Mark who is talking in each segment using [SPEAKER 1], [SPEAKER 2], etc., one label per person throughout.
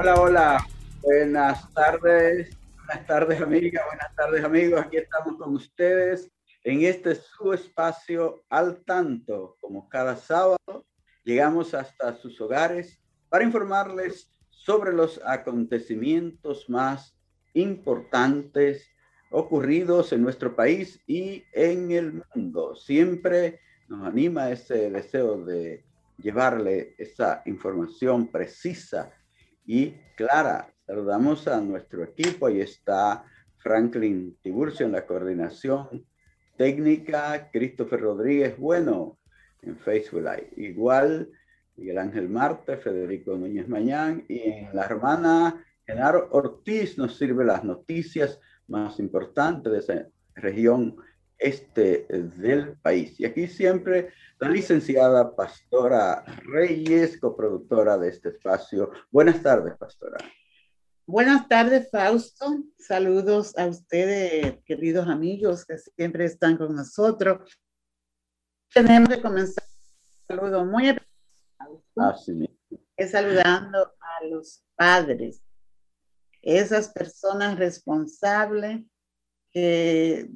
[SPEAKER 1] Hola, hola, buenas tardes, buenas tardes amigas, buenas tardes amigos, aquí estamos con ustedes en este su espacio al tanto, como cada sábado, llegamos hasta sus hogares para informarles sobre los acontecimientos más importantes ocurridos en nuestro país y en el mundo. Siempre nos anima ese deseo de llevarle esa información precisa y clara. Saludamos a nuestro equipo. Ahí está Franklin Tiburcio en la coordinación técnica, Christopher Rodríguez Bueno en Facebook Live. Igual Miguel Ángel Marte, Federico Núñez Mañán y en la hermana Genaro Ortiz nos sirve las noticias más importantes de esa región este del país. Y aquí siempre la licenciada Pastora Reyes, coproductora de este espacio. Buenas tardes, Pastora.
[SPEAKER 2] Buenas tardes, Fausto. Saludos a ustedes, queridos amigos que siempre están con nosotros. Tenemos que comenzar un saludo muy
[SPEAKER 1] Así
[SPEAKER 2] es saludando a los padres, esas personas responsables que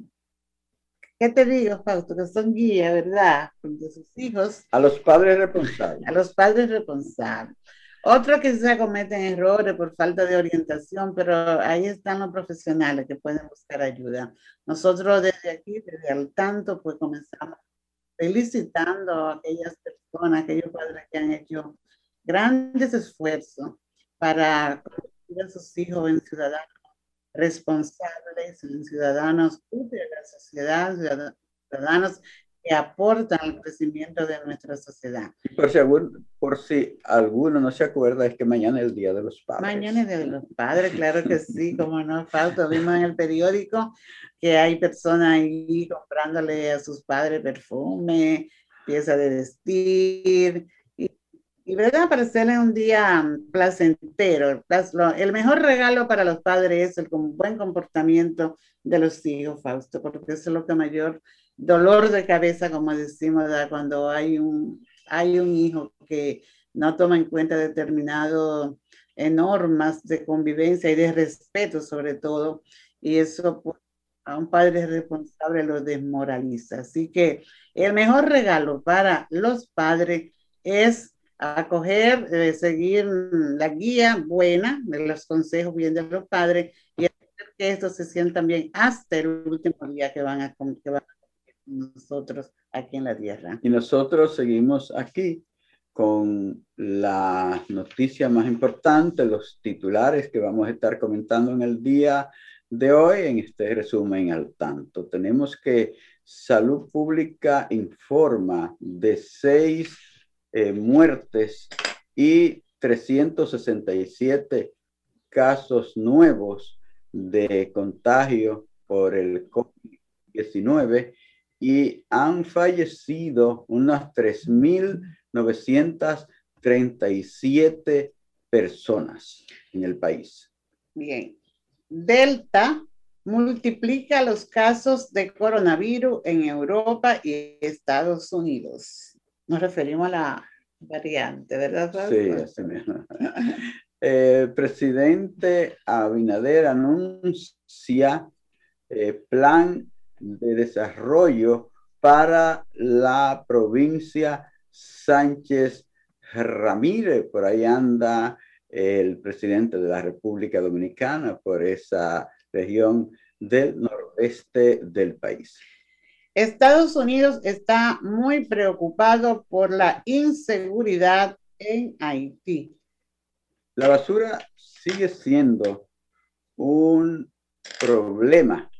[SPEAKER 2] ¿Qué te digo, Fausto? Que son guía, ¿verdad? De sus hijos.
[SPEAKER 1] A los padres responsables.
[SPEAKER 2] A los padres responsables. Otro que se cometen errores por falta de orientación, pero ahí están los profesionales que pueden buscar ayuda. Nosotros desde aquí, desde al tanto, pues comenzamos felicitando a aquellas personas, aquellos padres que han hecho grandes esfuerzos para convertir a sus hijos en ciudadanos responsables, ciudadanos de la sociedad, ciudadanos que aportan al crecimiento de nuestra sociedad.
[SPEAKER 1] Por si, por si alguno no se acuerda, es que mañana es el Día de los Padres.
[SPEAKER 2] Mañana es el Día de los Padres, claro que sí, como no falta. Vimos en el periódico que hay personas ahí comprándole a sus padres perfume, pieza de vestir, y verdad, para hacerle un día placentero. El mejor regalo para los padres es el buen comportamiento de los hijos, Fausto, porque eso es lo que mayor dolor de cabeza, como decimos, da cuando hay un, hay un hijo que no toma en cuenta determinadas normas de convivencia y de respeto sobre todo, y eso pues, a un padre responsable lo desmoraliza. Así que el mejor regalo para los padres es acoger, eh, seguir la guía buena de los consejos bien de los padres y hacer que estos se sientan bien hasta el último día que van a, que van nosotros aquí en la tierra.
[SPEAKER 1] Y nosotros seguimos aquí con la noticia más importante, los titulares que vamos a estar comentando en el día de hoy en este resumen al tanto. Tenemos que Salud Pública informa de seis eh, muertes y 367 casos nuevos de contagio por el COVID-19 y han fallecido unas 3.937 personas en el país.
[SPEAKER 2] Bien. Delta multiplica los casos de coronavirus en Europa y Estados Unidos. Nos referimos a la variante, ¿verdad?
[SPEAKER 1] Sí, así mismo. Eh, presidente Abinader anuncia eh, plan de desarrollo para la provincia Sánchez Ramírez. Por ahí anda el presidente de la República Dominicana por esa región del noroeste del país.
[SPEAKER 2] Estados Unidos está muy preocupado por la inseguridad en Haití.
[SPEAKER 1] La basura sigue siendo un problema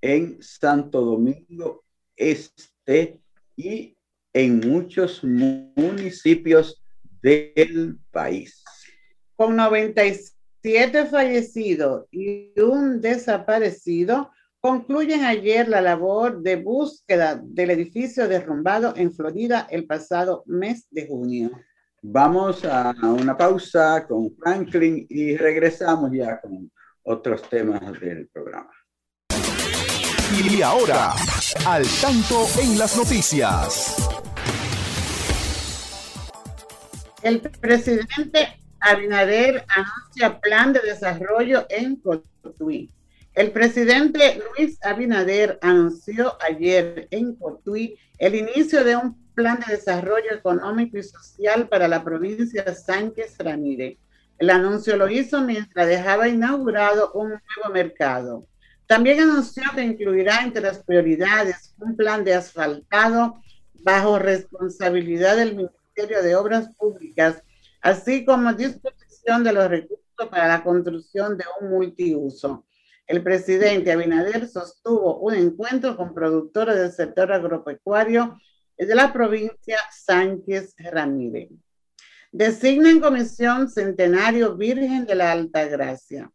[SPEAKER 1] en Santo Domingo Este y en muchos municipios del país.
[SPEAKER 2] Con 97 fallecidos y un desaparecido, concluyen ayer la labor de búsqueda del edificio derrumbado en Florida el pasado mes de junio.
[SPEAKER 1] Vamos a una pausa con Franklin y regresamos ya con otros temas del programa.
[SPEAKER 3] Y ahora, al tanto en las noticias.
[SPEAKER 2] El presidente Abinader anuncia plan de desarrollo en Cotuí. El presidente Luis Abinader anunció ayer en Cotuí el inicio de un plan de desarrollo económico y social para la provincia Sánchez Ramírez. El anuncio lo hizo mientras dejaba inaugurado un nuevo mercado. También anunció que incluirá entre las prioridades un plan de asfaltado bajo responsabilidad del Ministerio de Obras Públicas, así como disposición de los recursos para la construcción de un multiuso. El presidente Abinader sostuvo un encuentro con productores del sector agropecuario de la provincia Sánchez Ramírez. Designa en comisión Centenario Virgen de la Alta Gracia.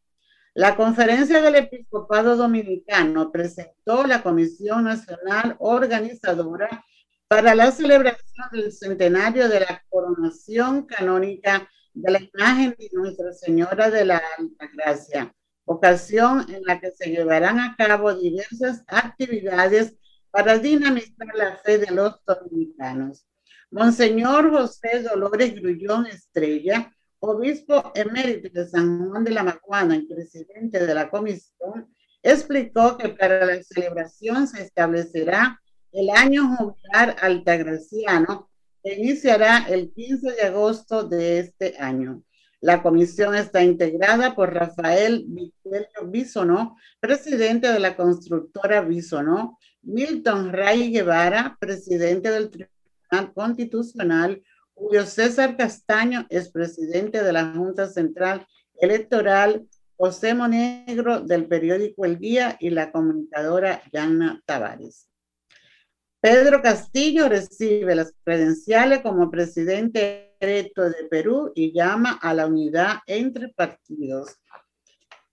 [SPEAKER 2] La Conferencia del Episcopado Dominicano presentó la Comisión Nacional Organizadora para la celebración del centenario de la coronación canónica de la imagen de Nuestra Señora de la Alta Gracia, ocasión en la que se llevarán a cabo diversas actividades para dinamizar la fe de los dominicanos. Monseñor José Dolores Grullón Estrella, obispo emérito de San Juan de la Maguana y presidente de la comisión, explicó que para la celebración se establecerá el año jubilar altagraciano que iniciará el 15 de agosto de este año. La comisión está integrada por Rafael Vitelio Bisonó, presidente de la constructora Bisonó, Milton Ray Guevara, presidente del Tribunal Constitucional, Julio César Castaño, es presidente de la Junta Central Electoral, José Monegro del periódico El Día y la comunicadora Yana Tavares. Pedro Castillo recibe las credenciales como presidente electo de Perú y llama a la unidad entre partidos.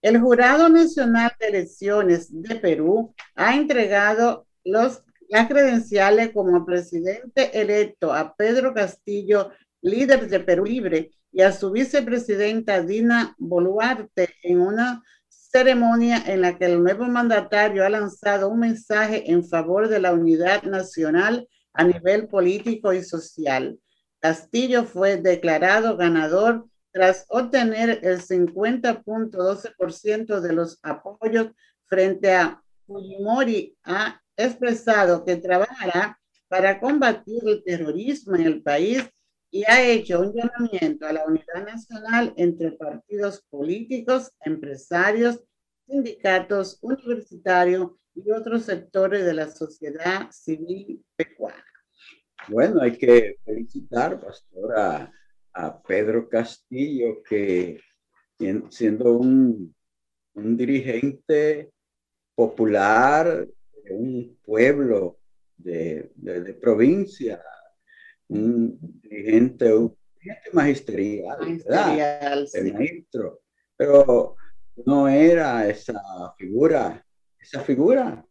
[SPEAKER 2] El Jurado Nacional de Elecciones de Perú ha entregado los, las credenciales como presidente electo a Pedro Castillo, líder de Perú Libre, y a su vicepresidenta Dina Boluarte en una ceremonia en la que el nuevo mandatario ha lanzado un mensaje en favor de la unidad nacional a nivel político y social. Castillo fue declarado ganador tras obtener el 50.12% de los apoyos frente a Fujimori, ha expresado que trabajará para combatir el terrorismo en el país y ha hecho un llamamiento a la unidad nacional entre partidos políticos, empresarios, sindicatos, universitarios y otros sectores de la sociedad civil pecuana.
[SPEAKER 1] Bueno, hay que felicitar, pastora, a Pedro Castillo, que siendo un, un dirigente popular de un pueblo de, de provincia, un dirigente, un dirigente magisterial, magisterial sí. maestro, pero no era esa figura, esa figura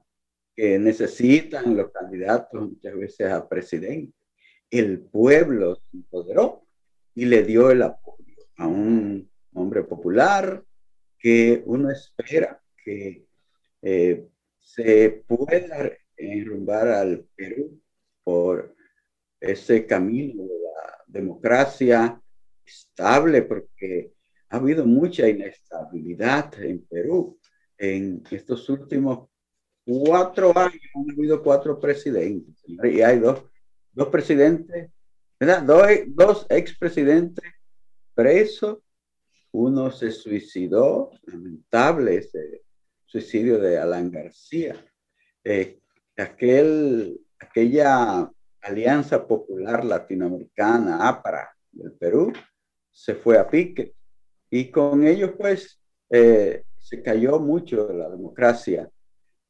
[SPEAKER 1] que necesitan los candidatos muchas veces a presidente. El pueblo se empoderó y le dio el apoyo a un hombre popular que uno espera que eh, se pueda enrumbar al Perú por ese camino de la democracia estable, porque ha habido mucha inestabilidad en Perú en estos últimos cuatro años. Han habido cuatro presidentes y hay dos, dos presidentes, ¿verdad? Dos, dos expresidentes presos. Uno se suicidó, lamentable ese suicidio de Alan García. Eh, aquel, aquella Alianza Popular Latinoamericana, APRA, del Perú, se fue a pique. Y con ellos, pues, eh, se cayó mucho la democracia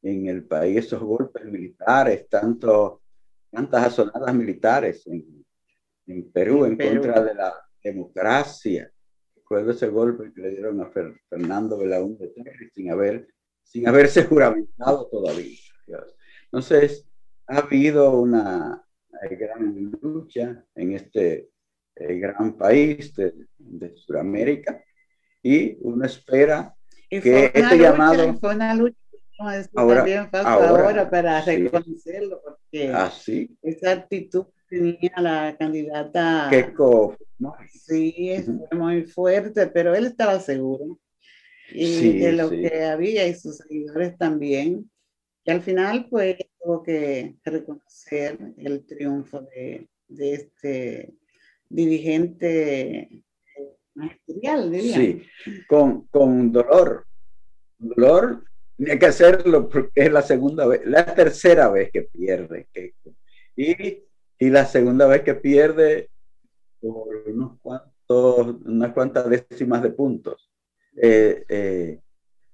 [SPEAKER 1] en el país, esos golpes militares, tanto tantas asonadas militares en, en Perú en, contra de la democracia. Recuerdo ese golpe que le dieron a Fernando Belaúnde sin, haber, sin haberse juramentado todavía. Entonces, ha habido una gran lucha en este eh, gran país de, de Sudamérica y uno espera que este llamado...
[SPEAKER 2] Fue una lucha ahora, también ahora, para reconocerlo, porque
[SPEAKER 1] así.
[SPEAKER 2] Ah, esa actitud tenía la candidata.
[SPEAKER 1] Keiko.
[SPEAKER 2] Sí, es muy fuerte, pero él estaba seguro. Y de lo que había y sus seguidores también. Y al final, pues, tuvo que reconocer el triunfo de, de este dirigente magisterial, diría.
[SPEAKER 1] Sí, con, con dolor. Dolor tiene que hacerlo porque es la segunda vez, la tercera vez que pierde. Y, y la segunda vez que pierde por unos cuantos, unas cuantas décimas de puntos. Eh, eh,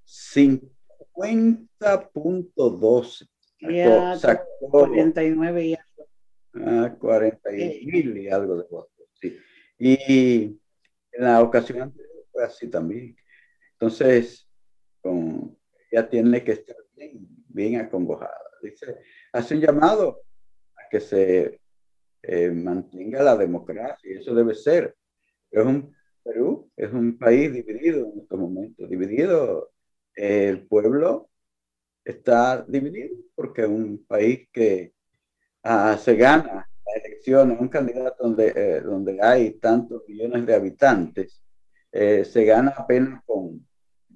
[SPEAKER 1] 50.12.
[SPEAKER 2] Ya, sacó 49 y
[SPEAKER 1] algo. Ah, 40 mil y algo de votos. Sí. Y en la ocasión anterior fue así también. Entonces, con ya tiene que estar bien, bien acongojada. Dice, hace un llamado a que se eh, mantenga la democracia, y eso debe ser. Es un Perú es un país dividido en estos momentos, dividido. el pueblo está dividido porque es un país que ah, se gana la elección, un candidato donde, eh, donde hay tantos millones de habitantes, eh, se gana apenas con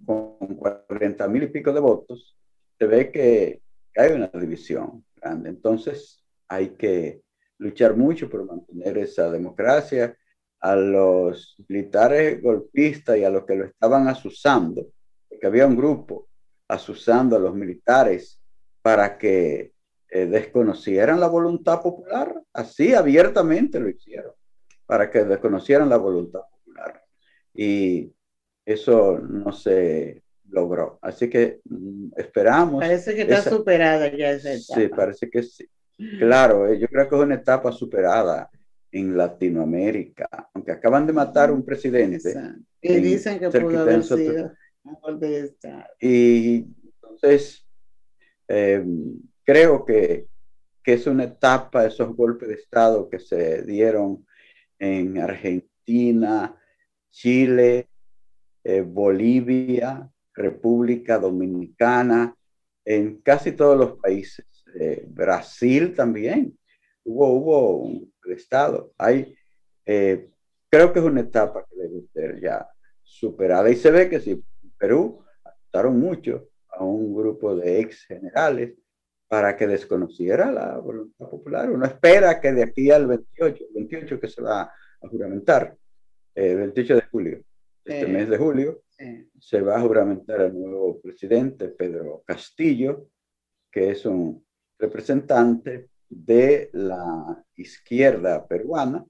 [SPEAKER 1] con 40 mil y pico de votos, se ve que hay una división grande. Entonces hay que luchar mucho por mantener esa democracia. A los militares golpistas y a los que lo estaban asusando, porque había un grupo asusando a los militares para que eh, desconocieran la voluntad popular, así abiertamente lo hicieron, para que desconocieran la voluntad popular. Y eso no se logró. Así que mm, esperamos.
[SPEAKER 2] Parece que está superada ya esa etapa.
[SPEAKER 1] Sí, parece que sí. Claro, eh, yo creo que es una etapa superada en Latinoamérica, aunque acaban de matar un presidente.
[SPEAKER 2] Y dicen que pudo haber sido un golpe de Estado.
[SPEAKER 1] Y entonces, em, creo que, que es una etapa, esos golpes de Estado que se dieron en Argentina, Chile, eh, Bolivia, República Dominicana, en casi todos los países. Eh, Brasil también. Hubo, hubo un estado. Hay, eh, creo que es una etapa que debe ser ya superada. Y se ve que si Perú adoptaron mucho a un grupo de ex generales para que desconociera la voluntad popular. Uno espera que de aquí al 28, 28 que se va a juramentar, el 28 de julio, este mes de julio, se va a juramentar al nuevo presidente, Pedro Castillo, que es un representante de la izquierda peruana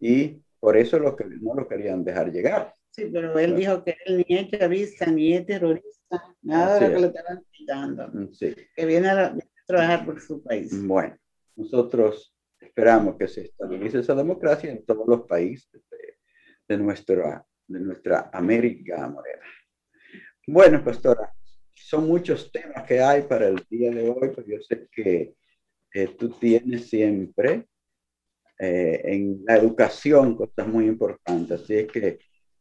[SPEAKER 1] y por eso lo que, no lo querían dejar llegar.
[SPEAKER 2] Sí, pero él dijo que él ni es chavista ni es terrorista, nada de lo que lo estaban quitando, mm, que viene a, trabajar por su país.
[SPEAKER 1] Bueno, nosotros esperamos que se estabilice esa democracia en todos los países de, de nuestra de nuestra América Morena. Bueno, pastora, son muchos temas que hay para el día de hoy, pero yo sé que eh, tú tienes siempre eh, en la educación cosas muy importantes, así es que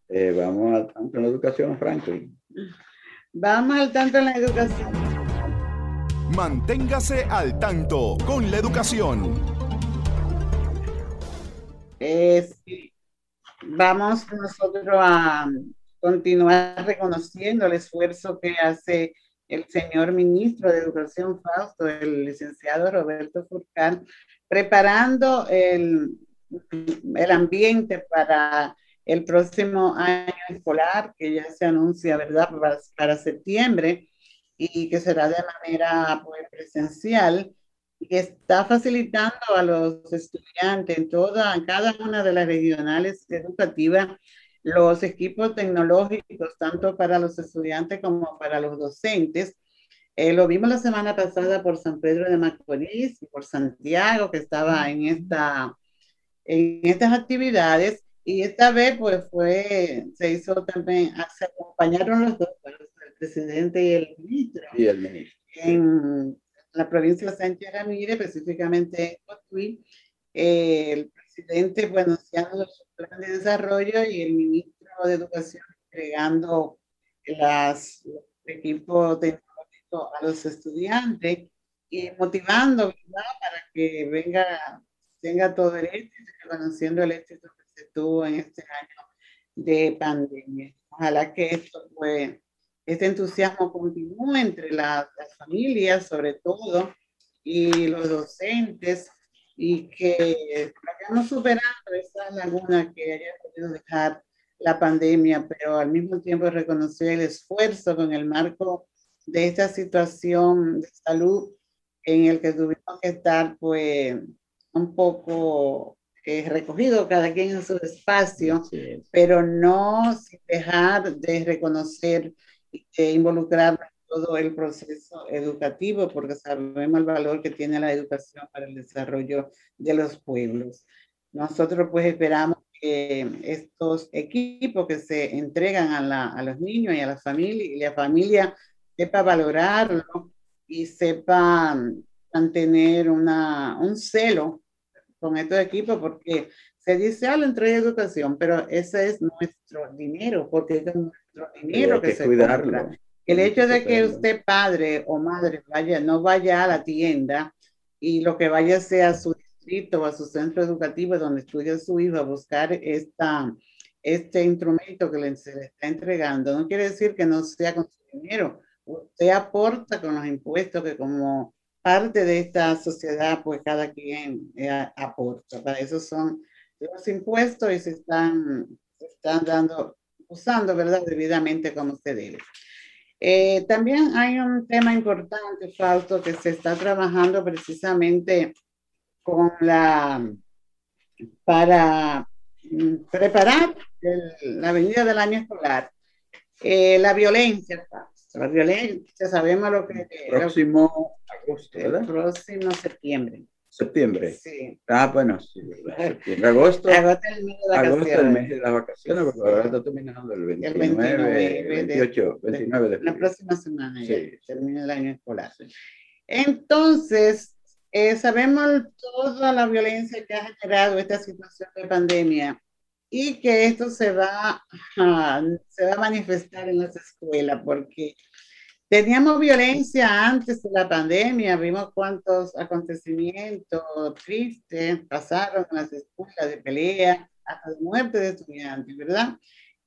[SPEAKER 1] eh, vamos al tanto en la educación, Franklin.
[SPEAKER 2] Vamos al tanto en la educación.
[SPEAKER 3] Manténgase al tanto con la educación.
[SPEAKER 2] Es vamos nosotros a continuar reconociendo el esfuerzo que hace el señor ministro de Educación Fausto, el licenciado Roberto Furcal, preparando el, el ambiente para el próximo año escolar, que ya se anuncia, ¿verdad?, para, septiembre y que será de manera pues, presencial está facilitando a los estudiantes en toda, en cada una de las regionales educativas los equipos tecnológicos, tanto para los estudiantes como para los docentes, Eh, lo vimos la semana pasada por San Pedro de Macorís y por Santiago, que estaba en, esta, en estas actividades. Y esta vez, pues, fue, se hizo también, se acompañaron los dos, el presidente y el ministro.
[SPEAKER 1] Y el ministro.
[SPEAKER 2] En la provincia de Santiago Ramírez, específicamente en Cotuí, eh, el presidente, bueno, anunciando su plan de desarrollo y el ministro de Educación entregando las, equipos tecnológicos a los estudiantes y motivando para que venga, tenga todo el éxito, reconociendo el éxito que se tuvo en este año de pandemia. Ojalá que esto, pues, este entusiasmo continúe entre las familias, sobre todo, y los docentes, y que vayamos superando esa laguna que haya podido dejar la pandemia, pero al mismo tiempo reconocer el esfuerzo con el marco de esta situación de salud en el que tuvimos que estar pues un poco eh, recogido cada quien en su espacio, pero no sin dejar de reconocer e involucrar todo el proceso educativo, porque sabemos el valor que tiene la educación para el desarrollo de los pueblos. Nosotros pues esperamos que estos equipos que se entregan a, la, a los niños y a la familia, y la familia sepa valorarlo y sepa mantener una, un celo con estos equipos, porque se dice, ah, la entrega de educación, pero ese es nuestro dinero, porque es nuestro dinero que, se cuidarlo. El hecho de que usted, padre o madre, vaya, no vaya a la tienda y lo que vaya sea su distrito o a su centro educativo donde estudia su hijo a buscar esta, este instrumento que le, se le está entregando, no quiere decir que no sea con su dinero. Usted aporta con los impuestos que como parte de esta sociedad, pues cada quien eh, aporta. Para eso son los impuestos y se están, se están dando, usando, ¿verdad?, debidamente como se debe. Eh, también hay un tema importante, Fausto, que se está trabajando precisamente con la, para mm, preparar la venida del año escolar. Eh, la violencia, la violencia, sabemos lo que...
[SPEAKER 1] Próximo agosto,
[SPEAKER 2] ¿verdad? El próximo septiembre.
[SPEAKER 1] Septiembre.
[SPEAKER 2] Sí.
[SPEAKER 1] Ah, bueno, sí, Septiembre. Agosto.
[SPEAKER 2] Agosto es el mes de las vacaciones.
[SPEAKER 1] el mes de las vacaciones, porque ahora está terminando el 29,
[SPEAKER 2] 29 de-
[SPEAKER 1] 28, 29 de
[SPEAKER 2] La próxima semana ya
[SPEAKER 1] Sí.
[SPEAKER 2] termina el año escolar. Entonces, eh, sabemos toda la violencia que ha generado esta situación de pandemia y que esto se va a, se va a manifestar en las escuelas porque teníamos violencia antes de la pandemia, vimos cuántos acontecimientos tristes pasaron en las escuelas de pelea, hasta de muerte de estudiantes, ¿verdad?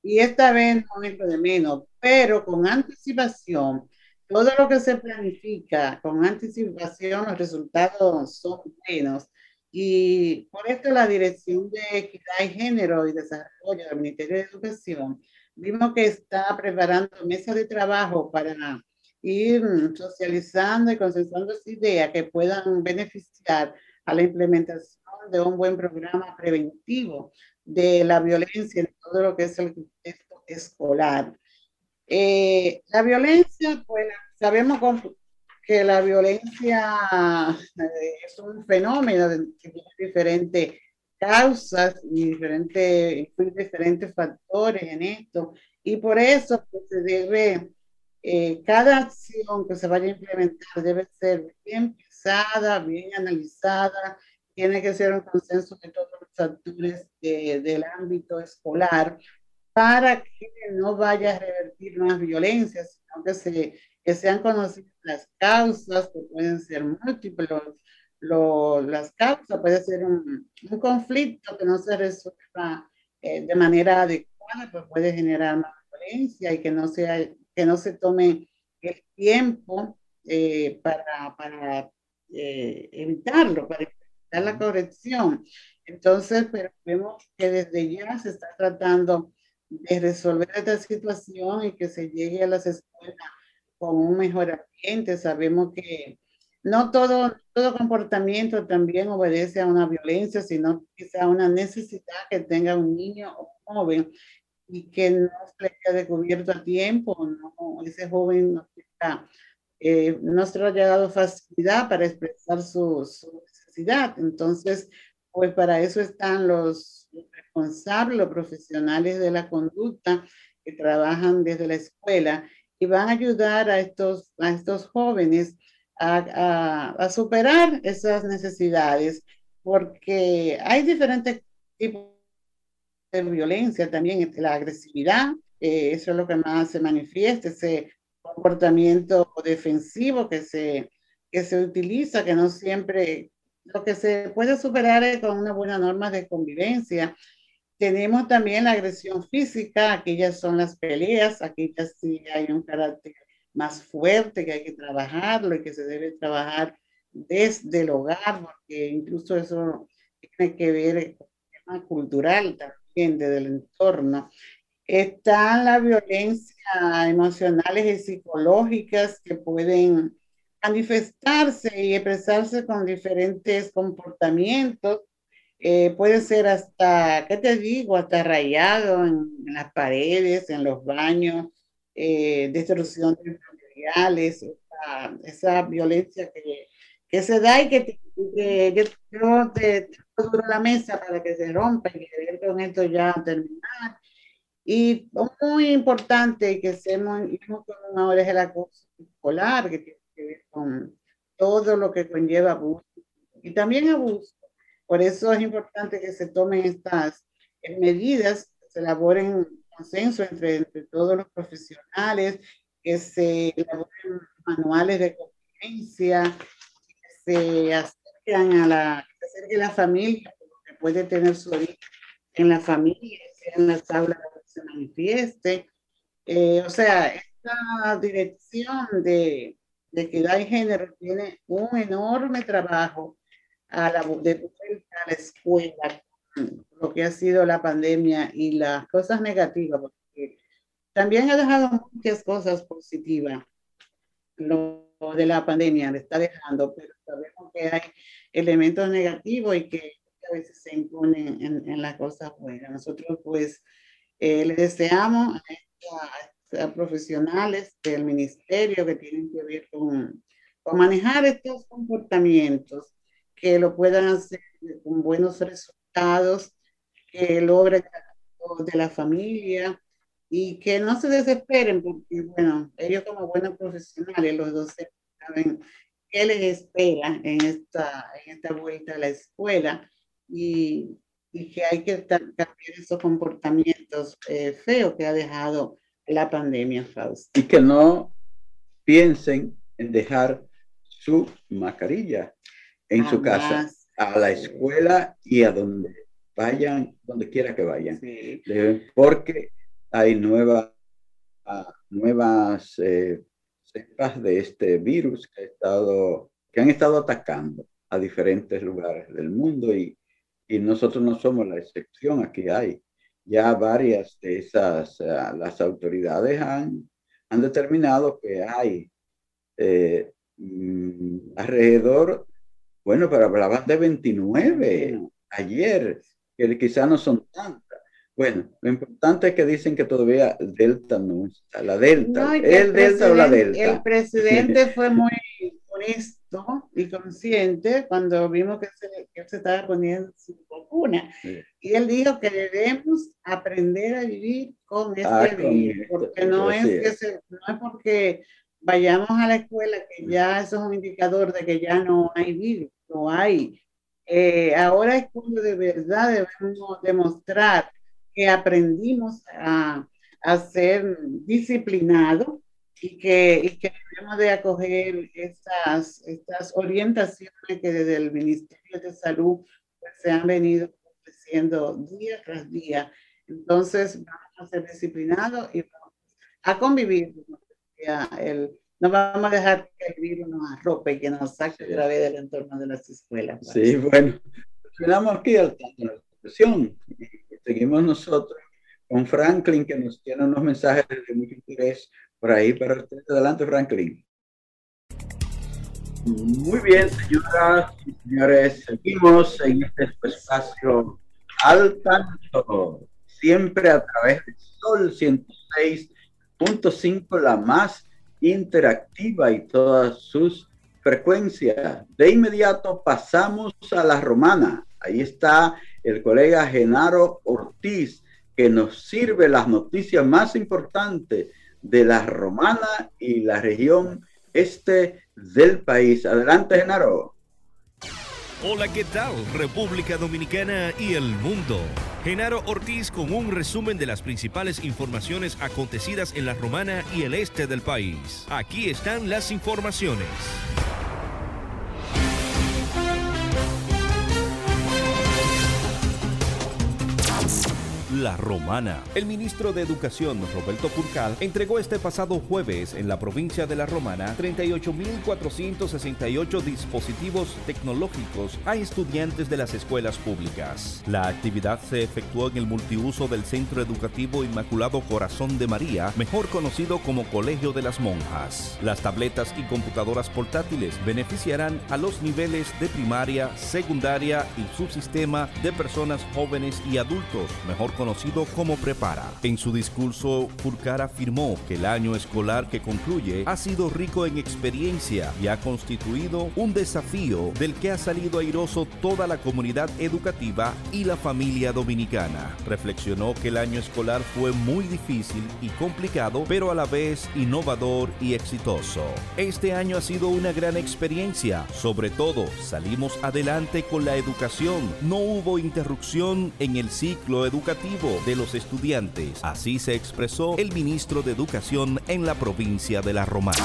[SPEAKER 2] Y esta vez no es lo de menos, pero con anticipación, todo lo que se planifica con anticipación, los resultados son buenos. Y por esto la Dirección de Equidad y Género y Desarrollo del Ministerio de Educación vimos que está preparando mesas de trabajo para ir socializando y consensuando esa idea que puedan beneficiar a la implementación de un buen programa preventivo de la violencia en todo lo que es el contexto escolar. Eh, la violencia, pues sabemos que la violencia eh, es un fenómeno que tiene diferentes causas y diferentes, diferentes factores en esto. Y por eso pues, se debe, eh, cada acción que se vaya a implementar debe ser bien pensada, bien analizada, tiene que ser un consenso de todos los actores de- del ámbito escolar para que no vaya a revertir más violencia, sino que, se, que sean conocidas las causas, que pueden ser múltiples, lo- las causas, puede ser un, un conflicto que no se resuelva eh, de manera adecuada, pues puede generar más violencia y que no, sea, que no se tome el tiempo eh, para, para eh, evitarlo, para evitar la corrección. Entonces, pero vemos que desde ya se está tratando de resolver esta situación y que se llegue a las escuelas con un mejor ambiente. Sabemos que no todo, todo comportamiento también obedece a una violencia, sino quizá una necesidad que tenga un niño o un joven y que no se le haya descubierto a tiempo, no, ese joven no eh, nuestro ha llegado facilidad para expresar su, su, necesidad. Entonces, pues para eso están los responsables, los profesionales de la conducta que trabajan desde la escuela y van a ayudar a estos, a estos jóvenes a, a, a superar esas necesidades, porque hay diferentes tipos violencia también, la agresividad, eh, eso es lo que más se manifiesta, ese comportamiento defensivo que se, que se utiliza, que no siempre, lo que se puede superar es con una buena norma de convivencia. Tenemos también la agresión física, aquellas son las peleas, aquellas sí hay un carácter más fuerte que hay que trabajarlo y que se debe trabajar desde el hogar, porque incluso eso tiene que ver con el tema cultural también, desde el entorno. Están las violencias emocionales y psicológicas que pueden manifestarse y expresarse con diferentes comportamientos. Eh, puede ser hasta, ¿qué te digo? Hasta rayado en, en las paredes, en los baños, eh, destrucción de materiales, esa, esa violencia que, que, se da y que, que yo te, te, te la mesa para que se rompa y que con esto ya terminar y muy importante que seamos ahora es el acoso escolar, que tiene que ver con todo lo que conlleva abuso y también abuso. Por eso es importante que se tomen estas medidas, que se elaboren consenso entre, entre todos los profesionales, que se elaboren manuales de convivencia, se acerquen a la, que acerque la familia, que puede tener su origen en la familia, en las aulas se manifieste. Eh, o sea, esta dirección de, de equidad y género tiene un enorme trabajo a la, de a la escuela, lo que ha sido la pandemia y las cosas negativas, porque también ha dejado muchas cosas positivas. Lo de la pandemia le está dejando, pero sabemos que hay elementos negativos y que a veces se imponen en, en las cosas buenas. Nosotros, pues, eh, le deseamos a, a, profesionales del ministerio que tienen que ver con, con manejar estos comportamientos, que lo puedan hacer con buenos resultados, que logren de la familia y que no se desesperen, porque, bueno, ellos como buenos profesionales, los docentes saben qué les espera en esta, en esta vuelta a la escuela y y que hay que cambiar esos comportamientos eh, feos que ha dejado la pandemia, Fausto.
[SPEAKER 1] Y que no piensen en dejar su mascarilla en Jamás. su casa, a la escuela y a donde vayan, donde quiera que vayan. Sí. Porque hay nueva, nuevas eh, cepas de este virus que, ha estado, que han estado atacando a diferentes lugares del mundo y y nosotros no somos la excepción, aquí hay ya varias de esas, uh, las autoridades han, han determinado que hay eh, mm, alrededor, bueno, pero hablaban de 29 ayer, que quizás no son tantas. Bueno, lo importante es que dicen que todavía Delta no está, la Delta, no, el Delta o la Delta.
[SPEAKER 2] El presidente fue muy honesto y consciente cuando vimos que, se, que se estaba poniendo su vacuna. Sí. Y él dijo que debemos aprender a vivir con este ah, virus, porque no es, que se, no es porque vayamos a la escuela que ya eso es un indicador de que ya no hay virus, no hay. Eh, ahora es cuando de verdad debemos demostrar que aprendimos a, a ser disciplinados y que, y que debemos de acoger estas, estas orientaciones que desde el Ministerio de Salud pues, se han venido ofreciendo día tras día. Entonces, vamos a ser disciplinados y vamos a convivir. El, no vamos a dejar que el virus nos arrope y que nos saque otra vez del entorno de las escuelas.
[SPEAKER 1] Sí, bueno, quedamos aquí al tanto de la discusión. Seguimos nosotros con Franklin, que nos tiene unos mensajes de mucho interés por ahí para usted. Adelante, Franklin. Muy bien, señoras y señores, seguimos en este espacio al tanto, siempre a través de Sol 106.5, la más interactiva y todas sus frecuencias. De inmediato pasamos a la romana. Ahí está el colega Genaro Ortiz, que nos sirve las noticias más importantes de la romana y la región este del país. Adelante, Genaro.
[SPEAKER 4] Hola, ¿qué tal? República Dominicana y el mundo. Genaro Ortiz con un resumen de las principales informaciones acontecidas en la Romana y el este del país. Aquí están las informaciones. La Romana. El ministro de Educación, Roberto Furcal, entregó este pasado jueves en la provincia de La Romana 38.468 dispositivos tecnológicos a estudiantes de las escuelas públicas. La actividad se efectuó en el multiuso del Centro Educativo Inmaculado Corazón de María, mejor conocido como Colegio de las Monjas. Las tabletas y computadoras portátiles beneficiarán a los niveles de primaria, secundaria y subsistema de personas jóvenes y adultos, mejor conocidos como Prepara. En su discurso, Furcar afirmó que el año escolar que concluye ha sido rico en experiencia y ha constituido un desafío del que ha salido airoso toda la comunidad educativa y la familia dominicana. Reflexionó que el año escolar fue muy difícil y complicado, pero a la vez innovador y exitoso. Este año ha sido una gran experiencia, sobre todo salimos adelante con la educación, no hubo interrupción en el ciclo educativo de los estudiantes. Así se expresó el ministro de Educación en la provincia de La Romana.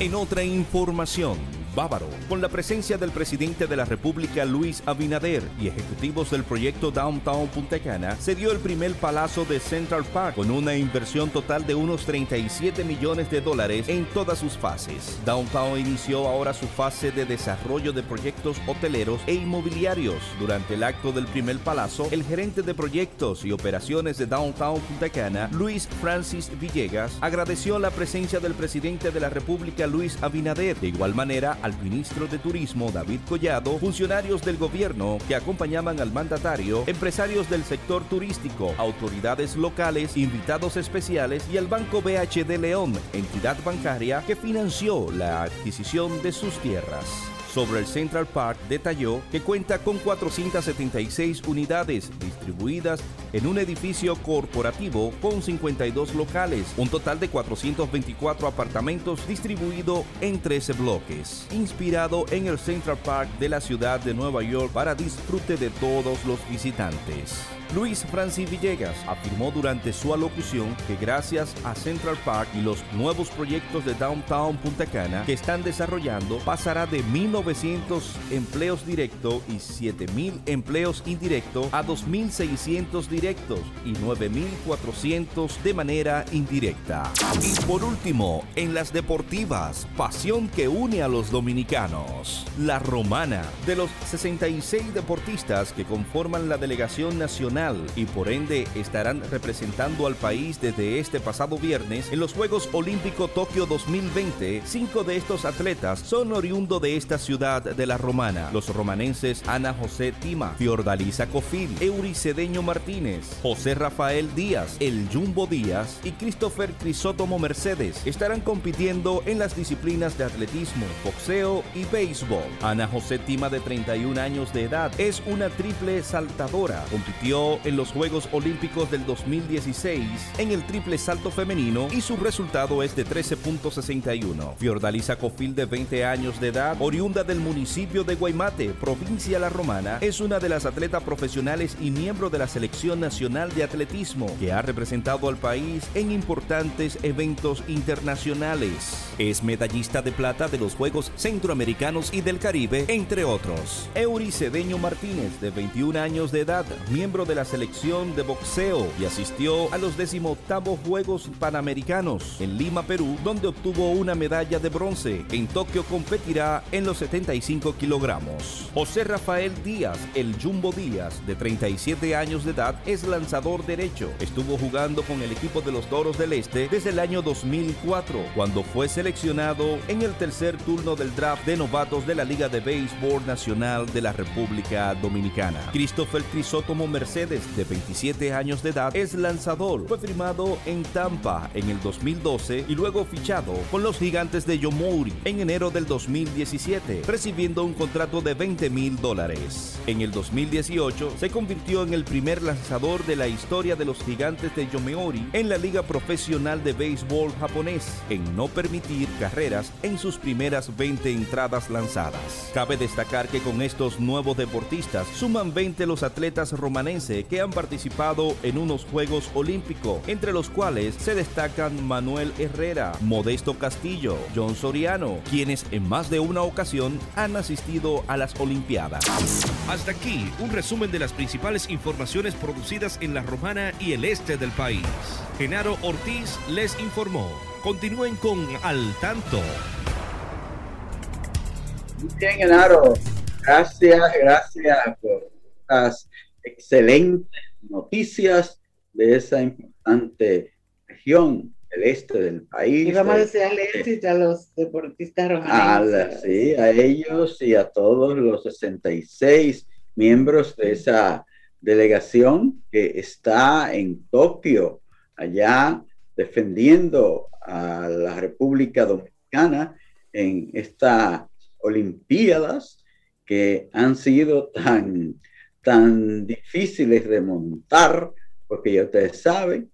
[SPEAKER 4] En otra información, Bávaro, con la presencia del presidente de la República Luis Abinader y ejecutivos del proyecto Downtown Punta Cana, se dio el primer palazo de Central Park con una inversión total de unos 37 millones de dólares en todas sus fases. Downtown inició ahora su fase de desarrollo de proyectos hoteleros e inmobiliarios. Durante el acto del primer palazo, el gerente de proyectos y operaciones de Downtown Punta Cana, Luis Francis Villegas, agradeció la presencia del presidente de la República Luis Abinader. De igual manera, al ministro de Turismo David Collado, funcionarios del gobierno que acompañaban al mandatario, empresarios del sector turístico, autoridades locales, invitados especiales y el Banco BHD León, entidad bancaria que financió la adquisición de sus tierras sobre el Central Park detalló que cuenta con 476 unidades distribuidas en un edificio corporativo con 52 locales, un total de 424 apartamentos distribuidos en 13 bloques, inspirado en el Central Park de la ciudad de Nueva York para disfrute de todos los visitantes. Luis Francis Villegas afirmó durante su alocución que gracias a Central Park y los nuevos proyectos de Downtown Punta Cana que están desarrollando, pasará de 1.900 empleos directos y 7.000 empleos indirectos a 2.600 directos y 9.400 de manera indirecta. Y por último, en las deportivas, pasión que une a los dominicanos. La Romana, de los 66 deportistas que conforman la delegación nacional y por ende estarán representando al país desde este pasado viernes en los Juegos Olímpicos Tokio 2020. Cinco de estos atletas son oriundo de esta ciudad de la Romana. Los romanenses Ana José Tima, Fiordalisa Cofil, Euricedeño Martínez, José Rafael Díaz, El Jumbo Díaz y Christopher Crisótomo Mercedes estarán compitiendo en las disciplinas de atletismo, boxeo y béisbol. Ana José Tima de 31 años de edad es una triple saltadora. Compitió en los Juegos Olímpicos del 2016 en el triple salto femenino y su resultado es de 13.61. Fiordalisa Cofil, de 20 años de edad, oriunda del municipio de Guaymate, provincia La Romana, es una de las atletas profesionales y miembro de la Selección Nacional de Atletismo que ha representado al país en importantes eventos internacionales. Es medallista de plata de los Juegos Centroamericanos y del Caribe, entre otros. Euricedeño Martínez, de 21 años de edad, miembro de la selección de boxeo y asistió a los 18 Juegos Panamericanos en Lima, Perú, donde obtuvo una medalla de bronce. En Tokio competirá en los 75 kilogramos. José Rafael Díaz, el Jumbo Díaz, de 37 años de edad, es lanzador derecho. Estuvo jugando con el equipo de los Toros del Este desde el año 2004, cuando fue seleccionado en el tercer turno del draft de novatos de la Liga de Béisbol Nacional de la República Dominicana. Christopher Crisótomo Mercedes, de 27 años de edad, es lanzador. Fue firmado en Tampa en el 2012 y luego fichado con los gigantes de Yomouri en enero del 2017, recibiendo un contrato de 20 mil dólares. En el 2018 se convirtió en el primer lanzador de la historia de los gigantes de Yomiuri en la Liga Profesional de Béisbol japonés, en no permitir carreras en sus primeras 20 entradas lanzadas. Cabe destacar que con estos nuevos deportistas suman 20 los atletas romanenses que han participado en unos Juegos Olímpicos, entre los cuales se destacan Manuel Herrera, Modesto Castillo, John Soriano, quienes en más de una ocasión han asistido a las Olimpiadas. Hasta aquí un resumen de las principales informaciones producidas en la Romana y el este del país. Genaro Ortiz les informó. Continúen con Al Tanto.
[SPEAKER 1] Muy bien, Genaro. Gracias, gracias por las excelentes noticias de esa importante región el este del país.
[SPEAKER 2] Y vamos a desearle éxito a los deportistas romanos.
[SPEAKER 1] sí, a ellos y a todos los 66 miembros de esa delegación que está en Tokio, allá defendiendo a la República Dominicana en estas Olimpiadas que han sido tan, tan difíciles de montar, porque ya ustedes saben,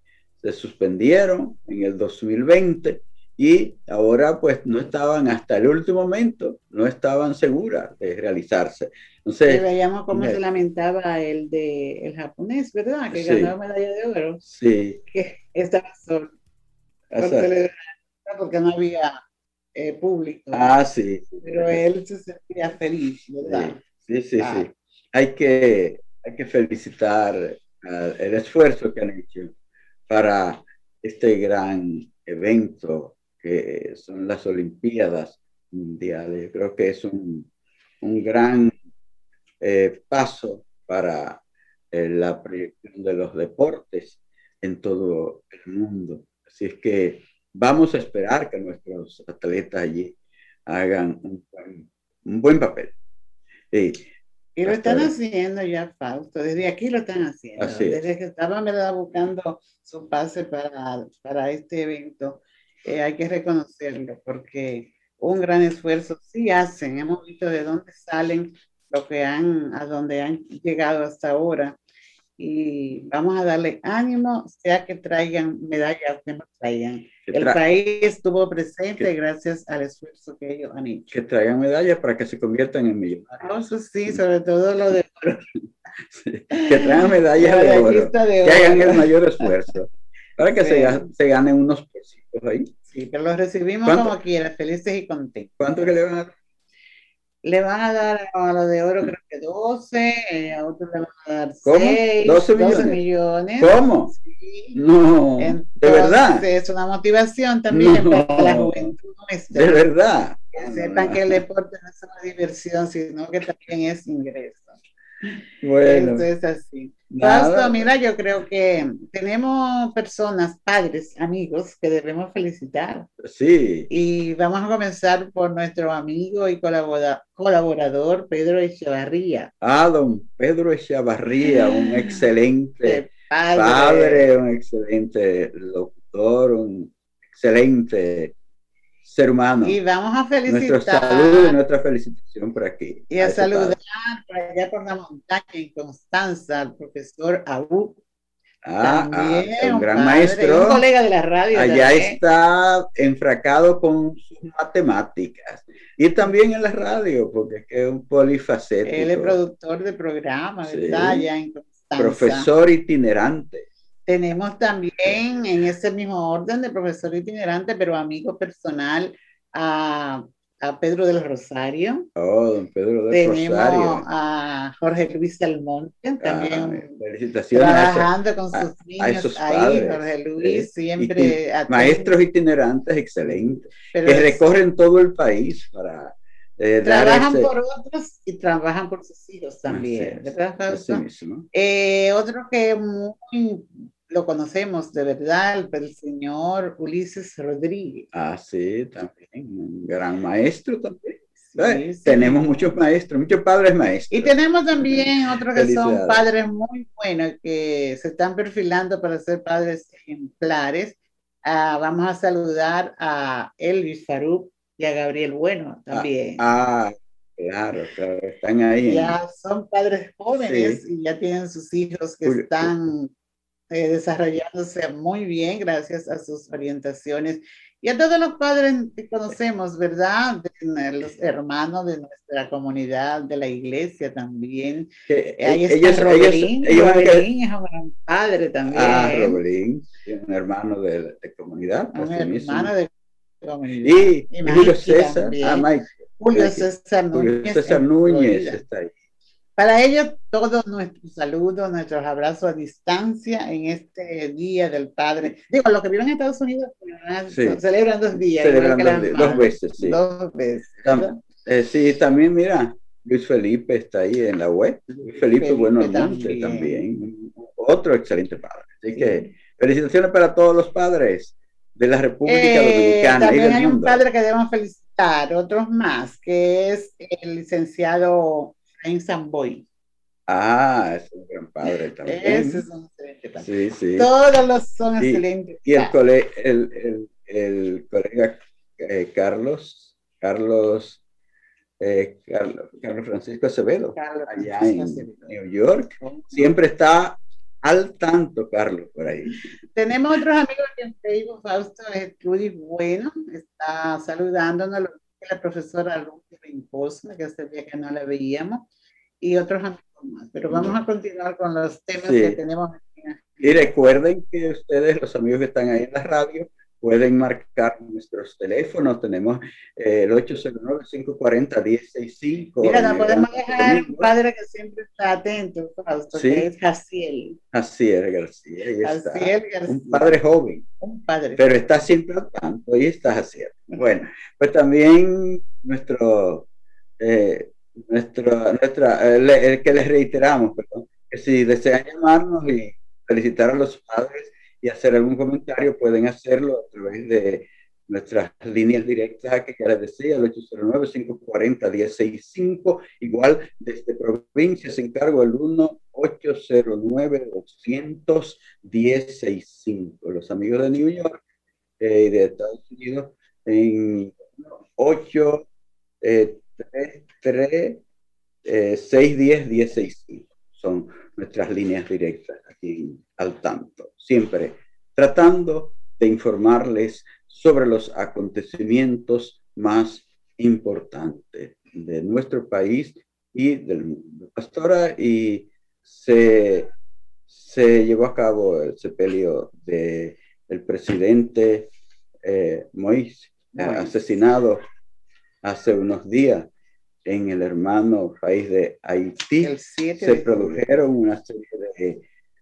[SPEAKER 1] se suspendieron en el 2020 y ahora pues no estaban hasta el último momento, no estaban seguras de realizarse.
[SPEAKER 2] Y
[SPEAKER 1] Entonces,
[SPEAKER 2] veíamos cómo
[SPEAKER 1] eh,
[SPEAKER 2] se lamentaba el de el japonés, ¿verdad? Que
[SPEAKER 1] Sí.
[SPEAKER 2] ganó medalla de oro,
[SPEAKER 1] sí,
[SPEAKER 2] que estaba solo por porque no había eh, público.
[SPEAKER 1] ah, sí,
[SPEAKER 2] pero él se sentía feliz, ¿verdad?
[SPEAKER 1] sí, sí, sí,
[SPEAKER 2] Ah.
[SPEAKER 1] sí. Hay que, hay que felicitar ah, el esfuerzo que han hecho para este gran evento que son las Olimpiadas Mundiales. Yo creo que es un, un gran eh, paso para eh, la proyección de los deportes en todo el mundo. Así es que vamos a esperar que nuestros atletas allí hagan un un buen papel. Sí,
[SPEAKER 2] Y lo están haciendo ya, Fausto. Desde aquí lo están haciendo.
[SPEAKER 1] Así es.
[SPEAKER 2] Desde que estaban ¿verdad? buscando su pase para, para este evento, eh, hay que reconocerlo porque un gran esfuerzo sí hacen. Hemos visto de dónde salen lo que han, a dónde han llegado hasta ahora. Y vamos a darle ánimo, sea que traigan medallas, que no traigan.
[SPEAKER 1] que,
[SPEAKER 2] El
[SPEAKER 1] tra-
[SPEAKER 2] país estuvo presente
[SPEAKER 1] que-
[SPEAKER 2] gracias al esfuerzo que ellos han hecho.
[SPEAKER 1] que traigan medallas para que se conviertan en millonarios.
[SPEAKER 2] Eso sí, sobre todo lo de
[SPEAKER 1] Sí, Que traigan medallas de oro.
[SPEAKER 2] de
[SPEAKER 1] Que hagan
[SPEAKER 2] oro.
[SPEAKER 1] el mayor esfuerzo. Para que se,
[SPEAKER 2] Sí.
[SPEAKER 1] ga- se ganen unos pesitos ahí.
[SPEAKER 2] Sí, pero los recibimos como quiera, felices y contentos.
[SPEAKER 1] ¿Cuánto que le van a?
[SPEAKER 2] Le van a dar a lo de oro, creo que 12, eh, a otros le van a dar
[SPEAKER 1] ¿Cómo?
[SPEAKER 2] 6,
[SPEAKER 1] 12
[SPEAKER 2] 12
[SPEAKER 1] millones.
[SPEAKER 2] millones.
[SPEAKER 1] ¿Cómo?
[SPEAKER 2] Sí.
[SPEAKER 1] No, de verdad,
[SPEAKER 2] Entonces, Es una motivación también
[SPEAKER 1] No.
[SPEAKER 2] para la juventud nuestra.
[SPEAKER 1] de verdad.
[SPEAKER 2] Que sepan que el deporte no es una diversión, sino que también es ingreso.
[SPEAKER 1] Bueno,
[SPEAKER 2] Esto es así. Fausto, mira, yo creo que tenemos personas, padres, amigos, que debemos felicitar.
[SPEAKER 1] sí,
[SPEAKER 2] Y vamos a comenzar por nuestro amigo y colabora- colaborador Pedro Echevarría.
[SPEAKER 1] a don Pedro Echavarría, un excelente
[SPEAKER 2] padre.
[SPEAKER 1] padre, un excelente locutor, un excelente ser humano.
[SPEAKER 2] Y vamos a
[SPEAKER 1] Nuestro
[SPEAKER 2] felicitar
[SPEAKER 1] saludo y nuestra felicitación por aquí.
[SPEAKER 2] y a saludar por allá por la montaña en Constanza al profesor Abu.
[SPEAKER 1] Ah, ah,
[SPEAKER 2] también
[SPEAKER 1] un gran
[SPEAKER 2] padre,
[SPEAKER 1] maestro.
[SPEAKER 2] Un colega de la radio.
[SPEAKER 1] Allá
[SPEAKER 2] también.
[SPEAKER 1] está enfracado con sus matemáticas y también en la radio, porque es que es un polifacético.
[SPEAKER 2] Él es productor de programas,
[SPEAKER 1] Sí.
[SPEAKER 2] ¿verdad? Allá en Constanza.
[SPEAKER 1] profesor itinerante.
[SPEAKER 2] Tenemos también en ese mismo orden de profesor itinerante, pero amigo personal, a, a Pedro del Rosario.
[SPEAKER 1] Oh, don Pedro del
[SPEAKER 2] Tenemos
[SPEAKER 1] Rosario.
[SPEAKER 2] a Jorge Luis Almonte, también
[SPEAKER 1] Ah, felicitaciones a esos
[SPEAKER 2] trabajando con
[SPEAKER 1] a-
[SPEAKER 2] sus
[SPEAKER 1] a
[SPEAKER 2] niños
[SPEAKER 1] esos
[SPEAKER 2] ahí.
[SPEAKER 1] padres,
[SPEAKER 2] Jorge Luis
[SPEAKER 1] sí.
[SPEAKER 2] siempre atento,
[SPEAKER 1] maestros itinerantes excelentes,
[SPEAKER 2] pero
[SPEAKER 1] que
[SPEAKER 2] es-
[SPEAKER 1] recorren todo el país para
[SPEAKER 2] Eh, trabajan por otros y trabajan por sus hijos también, eh, otro que muy lo conocemos de verdad, el, señor Ulises Rodríguez.
[SPEAKER 1] Ah, sí, también, un gran maestro también. Tenemos muchos maestros, muchos padres maestros.
[SPEAKER 2] Y tenemos también otros que son padres muy buenos, que se están perfilando para ser padres ejemplares. Ah, vamos a saludar a Elvis Farouk y a Gabriel Bueno también.
[SPEAKER 1] Ah, claro, están ahí.
[SPEAKER 2] Ya son padres jóvenes y ya tienen sus hijos que están eh, desarrollándose muy bien gracias a sus orientaciones y a todos los padres que conocemos, ¿verdad? los hermanos de nuestra comunidad, de la iglesia también. Que, Ahí está ellos, Robelín, ellos, Robelín es un gran padre también.
[SPEAKER 1] Ah, Robelín, un hermano de, de comunidad.
[SPEAKER 2] Un hermano de
[SPEAKER 1] y, Julio César,
[SPEAKER 2] ah, Julio César Núñez,
[SPEAKER 1] César Núñez está ahí.
[SPEAKER 2] Para ellos, todos nuestros saludos, nuestros abrazos a distancia en este Día del Padre. Digo, los que viven en Estados Unidos celebran dos días.
[SPEAKER 1] Celebran dos, veces, sí.
[SPEAKER 2] Dos veces.
[SPEAKER 1] Eh, sí, también, mira, Luis Felipe está ahí en la web. Luis Felipe, bueno también. también. Otro excelente padre. Así que felicitaciones para todos los padres de la República eh, Dominicana.
[SPEAKER 2] También hay un padre que debemos felicitar, otros más, que es el licenciado en Samboy.
[SPEAKER 1] Ah, es un gran padre también.
[SPEAKER 2] Ese es un excelente padre. Sí, sí. Todos los son excelentes.
[SPEAKER 1] Y el, cole, el, el, el colega eh, Carlos, Carlos, eh, Carlos, Carlos, Francisco Acevedo, allá en New York, siempre está al tanto, Carlos, por ahí.
[SPEAKER 2] Tenemos otros amigos que en Facebook, Fausto Trudy Bueno, está saludándonos, la profesora Lucy Rincosa, que hace día que no la veíamos, y otros amigos más. Pero vamos a continuar con los temas que tenemos.
[SPEAKER 1] Y recuerden que ustedes, los amigos que están ahí en la radio, pueden marcar nuestros teléfonos. Tenemos eh, el 809-540-1065.
[SPEAKER 2] Mira, no podemos dejar un padre que siempre está atento, que es Jaciel.
[SPEAKER 1] Jaciel García. Jaciel García. Un padre joven.
[SPEAKER 2] Un padre.
[SPEAKER 1] Pero está siempre al tanto. Ahí está Jaciel. Bueno, pues también nuestro, eh, nuestro nuestra, eh, que les reiteramos, perdón, que si desean llamarnos y felicitar a los padres y hacer algún comentario, pueden hacerlo a través de nuestras líneas directas que ya les decía, el 809-540-1065, igual desde provincia se encargo el 1-809-200-1065. Los amigos de New York eh, y de Estados Unidos en 8 eh, 3, 10 1065 son nuestras líneas directas aquí al tanto, siempre tratando de informarles sobre los acontecimientos más importantes de nuestro país y del mundo. Pastora, y se, se llevó a cabo el sepelio del el presidente eh, Moïse, asesinado hace unos días en el hermano país de Haití. se produjeron una serie de,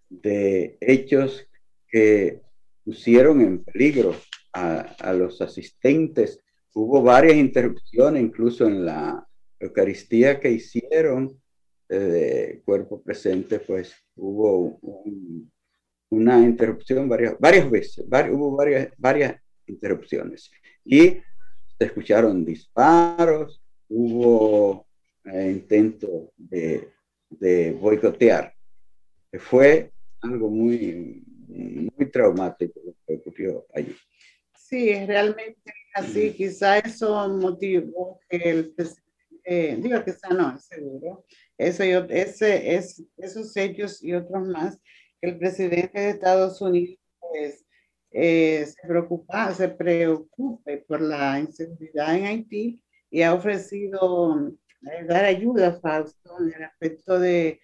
[SPEAKER 1] de, hechos que pusieron en peligro a, a, los asistentes. Hubo varias interrupciones, incluso en la Eucaristía que hicieron eh, de cuerpo presente, pues hubo una interrupción varias, varias veces, hubo varias, varias interrupciones. Y se escucharon disparos, hubo eh, intento de, de, boicotear. Fue algo muy, muy traumático lo que ocurrió allí.
[SPEAKER 2] Sí, realmente así. Mm. Quizá eso motivó que el eh, digo que no, seguro, eso, ese, es, esos hechos y otros más, que el presidente de Estados Unidos pues, eh, se, preocupa, se preocupe por la inseguridad en Haití y ha ofrecido eh, dar ayuda, Fausto, en el aspecto de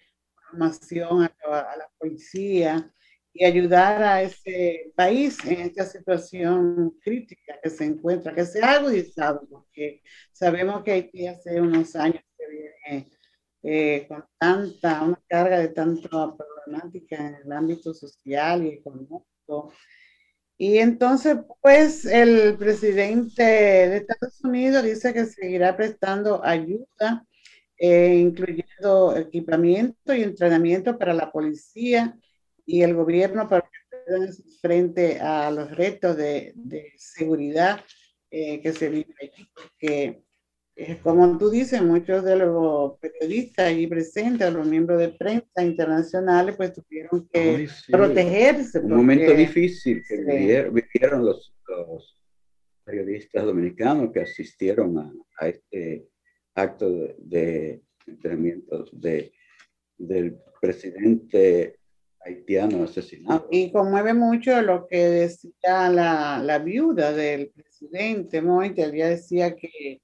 [SPEAKER 2] formación a la, policía y ayudar a ese país en esta situación crítica que se encuentra, que se ha agudizado, porque sabemos que Haití hace unos años que viene eh, con tanta, una carga de tanta problemática en el ámbito social y económico Y entonces, pues, el presidente de Estados Unidos dice que seguirá prestando ayuda, eh, incluyendo equipamiento y entrenamiento para la policía y el gobierno para que puedan frente a los retos de, de seguridad eh, que se vive allí, porque como tú dices, muchos de los periodistas allí presentes, los miembros de prensa internacionales, pues tuvieron que protegerse.
[SPEAKER 1] Un momento difícil que vivieron, los, periodistas dominicanos que asistieron a, este acto de, entrenamiento de, del presidente haitiano asesinado.
[SPEAKER 2] Y conmueve mucho lo que decía la, la viuda del presidente Moite, ella decía que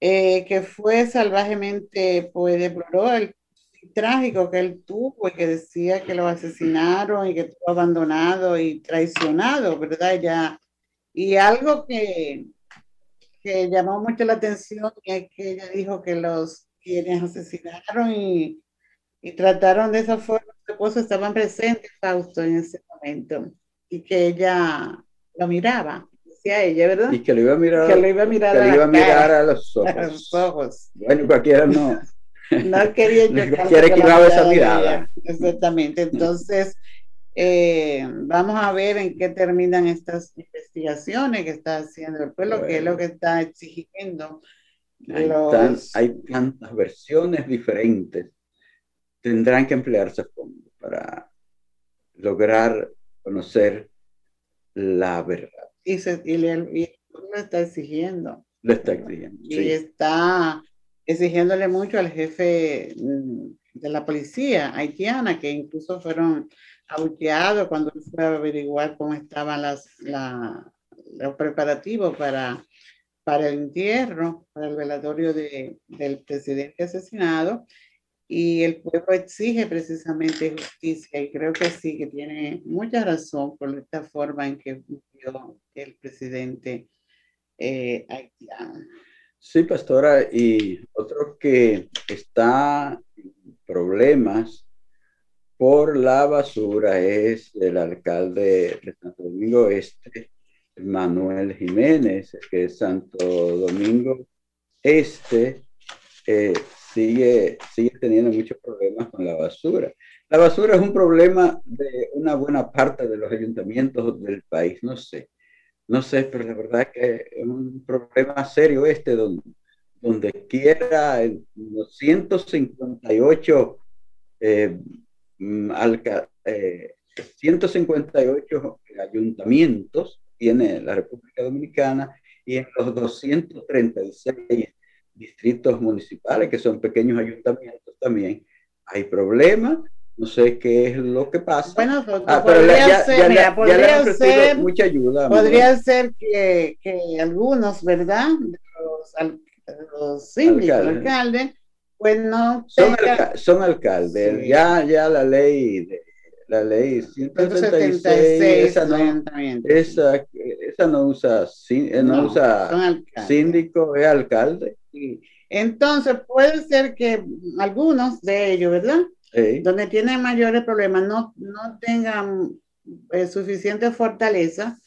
[SPEAKER 2] eh, que fue salvajemente, pues deploró el trágico que él tuvo y que decía que lo asesinaron y que estuvo abandonado y traicionado, ¿verdad? Ya, y algo que, que llamó mucho la atención es que ella dijo que los quienes asesinaron y, y trataron de esa forma su esposo estaban presentes, Fausto, en ese momento, y que ella lo miraba ella, ¿verdad?
[SPEAKER 1] Y que lo iba a mirar,
[SPEAKER 2] que lo iba a mirar,
[SPEAKER 1] a, iba a, mirar a, los ojos. a los ojos. Bueno, cualquiera no.
[SPEAKER 2] No quería
[SPEAKER 1] yo quiere que esa mirada.
[SPEAKER 2] Exactamente. Entonces, eh, vamos a ver en qué terminan estas investigaciones que está haciendo el pueblo, que es lo que está exigiendo.
[SPEAKER 1] Hay, hay tantas versiones diferentes. Tendrán que emplearse a fondo para lograr conocer la verdad
[SPEAKER 2] y, se, y, le, lo está exigiendo.
[SPEAKER 1] Lo está exigiendo.
[SPEAKER 2] Y está exigiéndole mucho al jefe mm, de la policía haitiana, que incluso fueron abucheados cuando fue a averiguar cómo estaban las, la, los preparativos para, para el entierro, para el velatorio de, del presidente asesinado y el pueblo exige precisamente justicia y creo que sí, que tiene mucha razón por esta forma en que murió el presidente eh.
[SPEAKER 1] Sí, pastora, y otro que está en problemas por la basura es el alcalde de Santo Domingo Este, Manuel Jiménez, que Santo Domingo Este. Eh, sigue, sigue teniendo muchos problemas con la basura. La basura es un problema de una buena parte de los ayuntamientos del país, no sé. No sé, pero la verdad que es un problema serio este, donde, quiera los 158 eh, 158 mm, ayuntamientos tiene la República Dominicana y en los 236 distritos municipales, que son pequeños ayuntamientos también, hay problemas. No sé qué es lo que pasa.
[SPEAKER 2] Bueno, ah, podría ser, podría ser,
[SPEAKER 1] mucha ayuda.
[SPEAKER 2] Podría ser que, que, algunos, ¿verdad? Los, los síndicos, alcaldes, pues no.
[SPEAKER 1] Son, son alcaldes. Ya, ya la ley de, la ley 176, esa, no, esa, esa no usa, eh, no, usa síndico, es alcalde.
[SPEAKER 2] Entonces puede ser que algunos de ellos, ¿verdad? Donde tienen mayores problemas, no, no tengan eh, suficiente fortaleza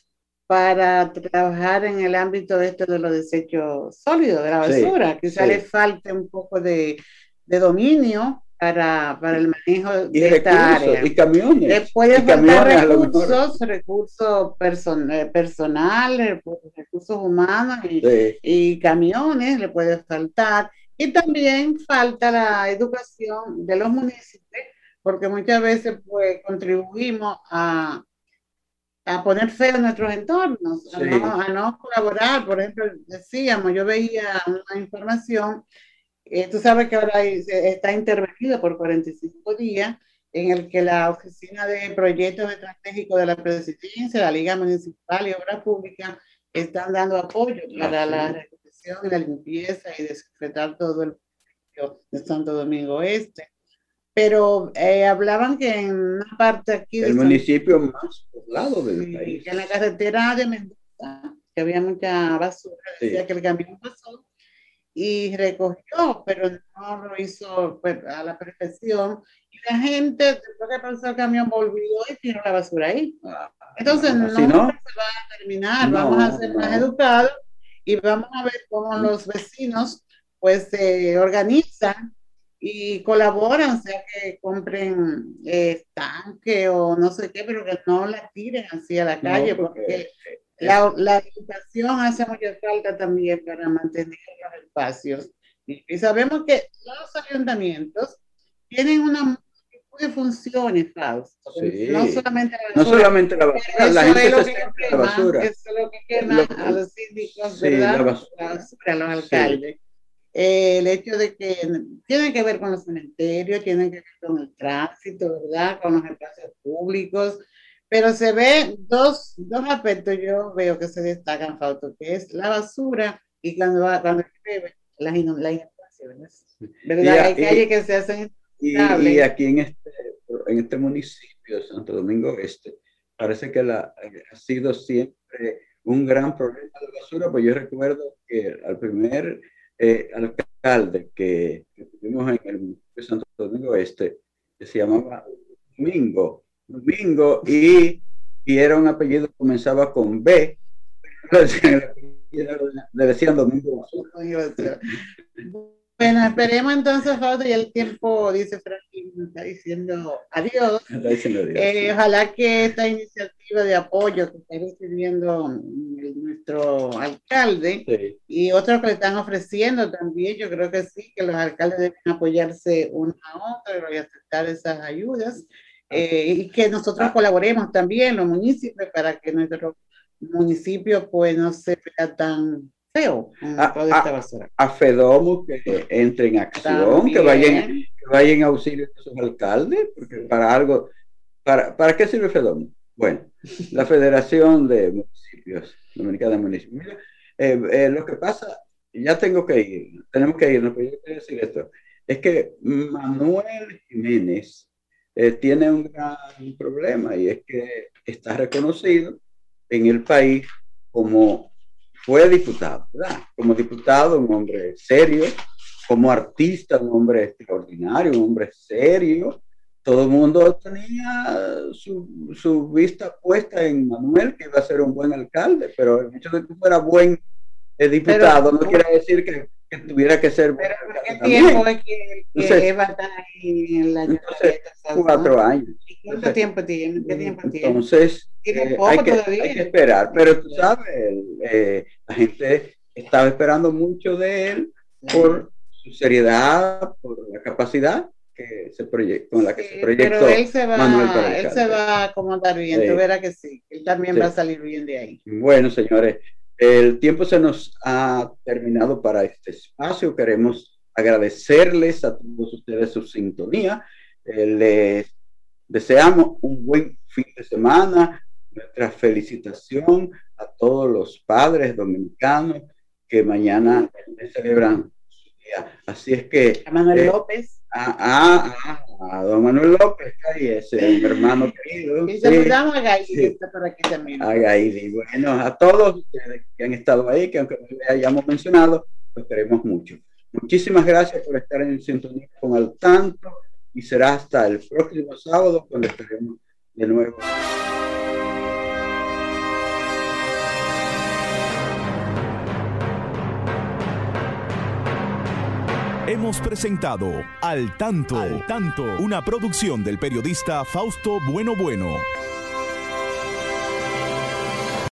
[SPEAKER 2] para trabajar en el ámbito de esto de los desechos sólidos, de la basura. Quizá les falte un poco de, de dominio para, para el manejo de esta área.
[SPEAKER 1] Y camiones.
[SPEAKER 2] Le puede faltar recursos, recursos person, eh, personales, recursos humanos y, y, camiones, le puede faltar. Y también falta la educación de los municipios, porque muchas veces pues contribuimos a, a poner fe en nuestros entornos, a, no, a no colaborar. Por ejemplo, decíamos, yo veía una información eh, tú sabes que ahora está intervenido por 45 días en el que la Oficina de Proyectos Estratégicos de la Presidencia, la Liga Municipal y Obras Públicas están dando apoyo para la recuperación y la limpieza y desinfectar todo el de Santo Domingo Este. Pero eh, hablaban que en una parte aquí...
[SPEAKER 1] El municipio más poblado del país.
[SPEAKER 2] Que en la carretera de Mendoza, que había mucha basura, decía que el camión pasó y recogió, pero no lo hizo pues, a la perfección. Y la gente, después que pasó el camión, volvió y tiró la basura ahí. Ah, Entonces, no, se va a terminar, vamos a ser más educados y vamos a ver cómo los vecinos pues se organizan y colaboran, o sea, que compren eh, tanque o no sé qué, pero que no la tiren así a la calle, porque, la, la, educación hace mucha falta también para mantener los espacios. Y, sabemos que los ayuntamientos tienen una de funciones, Faust. No solamente la basura. No solamente la basura, la gente se quema, la basura. Eso es lo que quema a los síndicos, ¿verdad? La basura. a los alcaldes. Eh, el hecho de que tiene que ver con los cementerios, tiene que ver con el tránsito, ¿verdad? Con los espacios públicos, pero se ve dos, dos aspectos, yo veo que se destacan, Fausto, que es la basura y cuando, cuando llueve, las inundaciones. ¿Verdad? Hay calles que se hacen
[SPEAKER 1] y, y, aquí en este, en este municipio de Santo Domingo Este, parece que la, ha sido siempre un gran problema de basura, pues yo recuerdo que al primer eh, alcalde que, tuvimos en el municipio de Santo Domingo Este, que se llamaba Domingo, Domingo, y, y era un apellido que comenzaba con B, le decían Domingo
[SPEAKER 2] Bueno, esperemos entonces, Fausto, y el tiempo, dice Franklin, está diciendo adiós. Eh, ojalá que esta iniciativa de apoyo que está recibiendo nuestro alcalde y otros que le están ofreciendo también, yo creo que sí, que los alcaldes deben apoyarse uno a otro y aceptar esas ayudas. Eh, y que nosotros colaboremos también, los municipios, para que nuestro municipio pues no se vea tan feo
[SPEAKER 1] a, a, FEDOMO que entre en acción, que vayan, que vayan a auxilio de sus alcaldes, porque para algo, para, ¿para qué sirve FEDOMO? Bueno, la Federación de Municipios, Dominicana de Municipios. Eh, eh, lo que pasa, ya tengo que ir, tenemos que irnos, pero yo quiero decir esto, es que Manuel Jiménez eh, tiene un gran problema y es que está reconocido en el país como fue diputado, ¿verdad? Como diputado, un hombre serio, como artista, un hombre extraordinario, un hombre serio. Todo el mundo tenía su, su, vista puesta en Manuel, que iba a ser un buen alcalde, pero el hecho de que fuera buen eh, diputado no quiere decir que, que, tuviera que ser.
[SPEAKER 2] Pero qué tiempo es que, que Eva está ahí en la entonces,
[SPEAKER 1] Cuatro años.
[SPEAKER 2] ¿Cuánto tiempo tiene? ¿Qué tiempo
[SPEAKER 1] tiene? Entonces, eh, hay, que, hay, que, esperar, pero tú sabes, eh, la gente estaba esperando mucho de él por su seriedad, por la capacidad que se con la que se proyectó.
[SPEAKER 2] Pero él se va, él se va a acomodar bien, tú verás que sí, él también va a salir bien de ahí.
[SPEAKER 1] Bueno, señores, el tiempo se nos ha terminado para este espacio. Queremos agradecerles a todos ustedes su sintonía. Eh, les deseamos un buen fin de semana. Nuestra felicitación a todos los padres dominicanos que mañana celebran su día. Así es que.
[SPEAKER 2] A Manuel eh, López.
[SPEAKER 1] A, a, don Manuel López, ahí ese mi hermano querido.
[SPEAKER 2] Y saludamos a Gaidi, que está por aquí también.
[SPEAKER 1] A Gaidi. Bueno, a todos ustedes que han estado ahí, que aunque no le hayamos mencionado, los queremos mucho. Muchísimas gracias por estar en sintonía con Al Tanto y será hasta el próximo sábado cuando estaremos de nuevo.
[SPEAKER 3] Hemos presentado Al Tanto, Al Tanto, una producción del periodista Fausto Bueno Bueno.